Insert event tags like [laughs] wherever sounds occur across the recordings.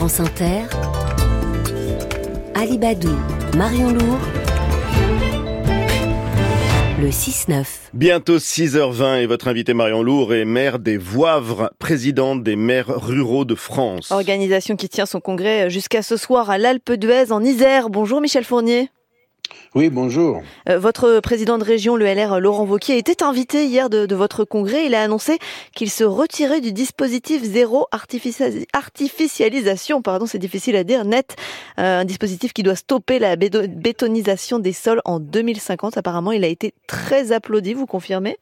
France Inter, Alibadou, Marion Lourd, le 6-9. Bientôt 6h20 et votre invité Marion Lourd est maire des Voivres, présidente des maires ruraux de France. Organisation qui tient son congrès jusqu'à ce soir à l'Alpe d'Huez en Isère. Bonjour Michel Fournier. Oui, bonjour. Euh, votre président de région, le LR, Laurent Vauquier, était invité hier de, votre congrès. Il a annoncé qu'il se retirait du dispositif zéro artificialisation, pardon, c'est difficile à dire, net, euh, un dispositif qui doit stopper la bétonisation des sols en 2050. Apparemment, il a été très applaudi, vous confirmez?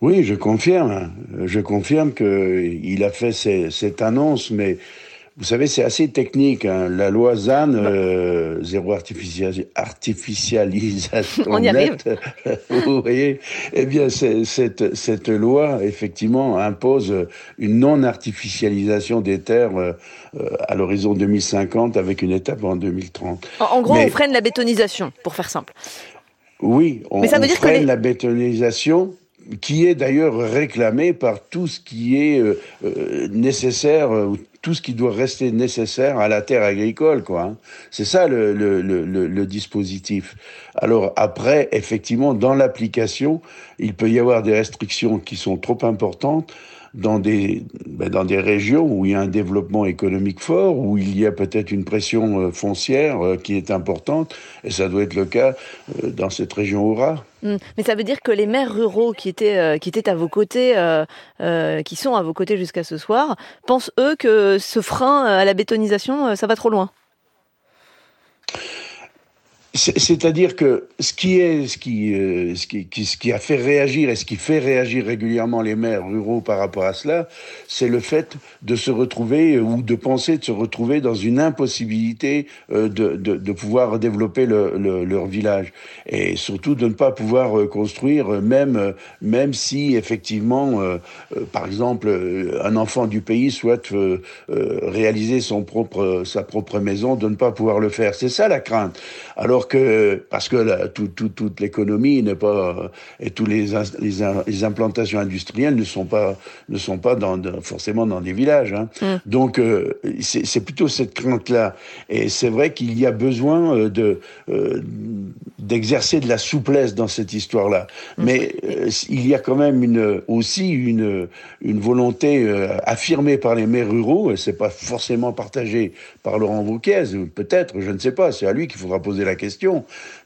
Oui, je confirme. Je confirme qu'il a fait cette annonce, mais vous savez, c'est assez technique. Hein. La loi ZAN, euh, zéro artificialisation On y arrive. [laughs] vous voyez, eh bien, cette, cette loi, effectivement, impose une non-artificialisation des terres euh, à l'horizon 2050 avec une étape en 2030. En, gros, on freine la bétonisation, pour faire simple. Oui, on, freine la bétonisation qui est d'ailleurs réclamée par tout ce qui est euh nécessaire, tout ce qui doit rester nécessaire à la terre agricole, quoi. Hein. C'est ça le, le, le, le, dispositif. Alors après, effectivement, dans l'application, il peut y avoir des restrictions qui sont trop importantes dans des, ben dans des régions où il y a un développement économique fort, où il y a peut-être une pression euh, foncière euh, qui est importante, et ça doit être le cas euh, dans cette région Aura. Hum, mais ça veut dire que les maires ruraux qui étaient, qui étaient à vos côtés, euh, qui sont à vos côtés jusqu'à ce soir, pensent eux que ce frein à la bétonisation, ça va trop loin? C'est-à-dire que ce qui est, ce qui, euh, ce qui, ce qui a fait réagir et ce qui fait réagir régulièrement les maires ruraux par rapport à cela, c'est le fait de se retrouver ou de penser de se retrouver dans une impossibilité euh, de, de, pouvoir développer le, le, leur village et surtout de ne pas pouvoir euh, construire même même si effectivement, par exemple, un enfant du pays souhaite réaliser son propre sa propre maison, de ne pas pouvoir le faire. C'est ça la crainte. Alors que, parce que toute l'économie n'est pas, et tous les, les, implantations industrielles ne sont pas, ne sont pas dans, forcément dans des villages. Hein. Mm. Donc, euh, c'est plutôt cette crainte-là. Et c'est vrai qu'il y a besoin euh, de, euh, d'exercer de la souplesse dans cette histoire-là. Mm. Mais il y a quand même une, aussi une, une volonté affirmée par les maires ruraux, et c'est pas forcément partagé par Laurent Wauquiez, peut-être, je ne sais pas, c'est à lui qu'il faudra poser la question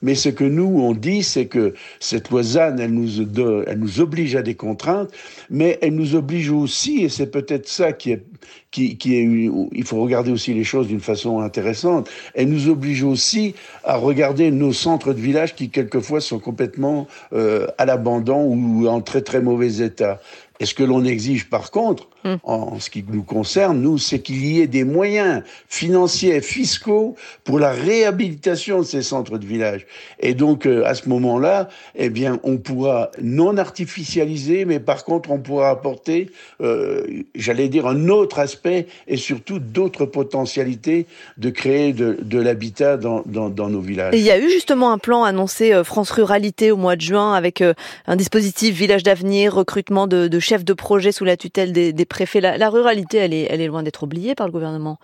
mais ce que nous, on dit, c'est que cette ZAN, elle nous, elle nous oblige à des contraintes, mais elle nous oblige aussi, et c'est peut-être ça qui est, qui est, il faut regarder aussi les choses d'une façon intéressante, elle nous oblige aussi à regarder nos centres de village qui quelquefois sont complètement euh, à l'abandon ou en très très mauvais état. Et ce que l'on exige par contre, hmm. en ce qui nous concerne, nous, c'est qu'il y ait des moyens financiers, fiscaux pour la réhabilitation de ces centres de village. Et donc, euh, à ce moment-là, eh bien, on pourra non artificialiser, mais par contre, on pourra apporter, euh, j'allais dire, un autre aspect et surtout d'autres potentialités de créer de, de l'habitat dans, dans, dans, nos villages. il y a eu justement un plan annoncé euh, France Ruralité au mois de juin avec un dispositif Village d'avenir, recrutement de, de chef de projet sous la tutelle des, préfets. La, ruralité, elle est, loin d'être oubliée par le gouvernement.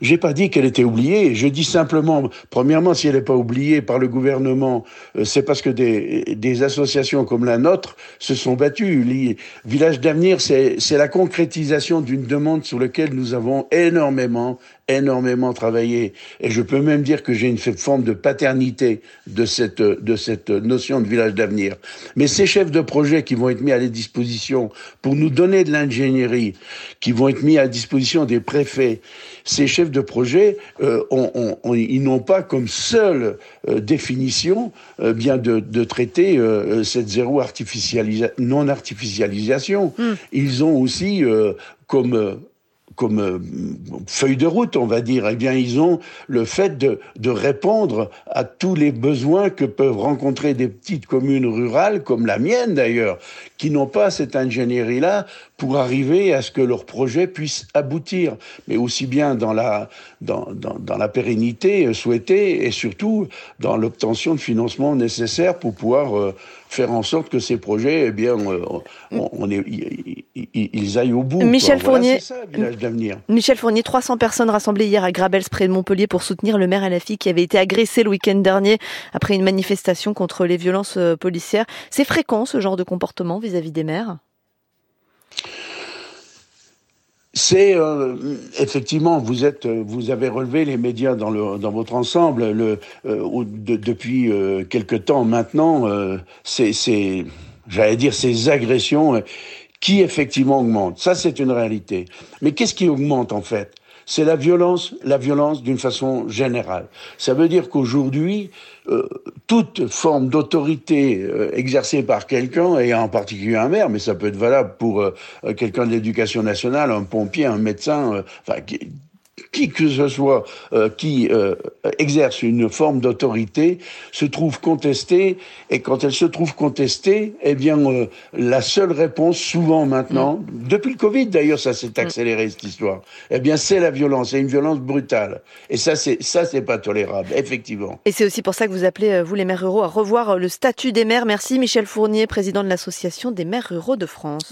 J'ai pas dit qu'elle était oubliée. Je dis simplement, premièrement, si elle n'est pas oubliée par le gouvernement, euh, c'est parce que des, des, associations comme la nôtre se sont battues. Village d'avenir, c'est la concrétisation d'une demande sur laquelle nous avons énormément, énormément travaillé. Et je peux même dire que j'ai une forme de paternité de cette, de cette notion de village d'avenir. Mais ces chefs de projet qui vont être mis à la disposition pour nous donner de l'ingénierie, qui vont être mis à disposition des préfets, ces chefs de projet, euh, ils n'ont pas comme seule euh, définition euh, bien de, de traiter cette zéro artificialisation, non artificialisation. Hmm. Ils ont aussi comme comme euh, feuille de route, on va dire, eh bien, ils ont le fait de, répondre à tous les besoins que peuvent rencontrer des petites communes rurales, comme la mienne d'ailleurs, qui n'ont pas cette ingénierie-là pour arriver à ce que leur projet puisse aboutir, mais aussi bien dans la, dans, dans la pérennité souhaitée et surtout dans l'obtention de financements nécessaires pour pouvoir euh, faire en sorte que ces projets, eh bien, on, est, ils, aillent au bout. Michel Fournier, ça, village d'avenir. Michel Fournier, 300 personnes rassemblées hier à Grabels près de Montpellier pour soutenir le maire à la fille qui avait été agressé le week-end dernier après une manifestation contre les violences policières. C'est fréquent ce genre de comportement vis-à-vis des maires? C'est euh, effectivement, vous êtes, vous avez relevé les médias dans, le, dans votre ensemble. Le, euh, depuis euh, quelque temps maintenant, c'est, j'allais dire, ces agressions qui effectivement augmentent. Ça, c'est une réalité. Mais qu'est-ce qui augmente en fait? C'est la violence, la violence d'une façon générale. Ça veut dire qu'aujourd'hui, euh, toute forme d'autorité euh, exercée par quelqu'un, et en particulier un maire, mais ça peut être valable pour euh, quelqu'un de l'éducation nationale, un pompier, un médecin, enfin, qui que ce soit euh, qui euh, exerce une forme d'autorité se trouve contestée et quand elle se trouve contestée, eh bien euh, la seule réponse souvent maintenant, mm. depuis le Covid d'ailleurs ça s'est mm. accéléré cette histoire, eh bien c'est la violence, c'est une violence brutale et ça c'est ça c'est pas tolérable effectivement. Et c'est aussi pour ça que vous appelez vous les maires ruraux à revoir le statut des maires. Merci Michel Fournier, président de l'association des maires ruraux de France.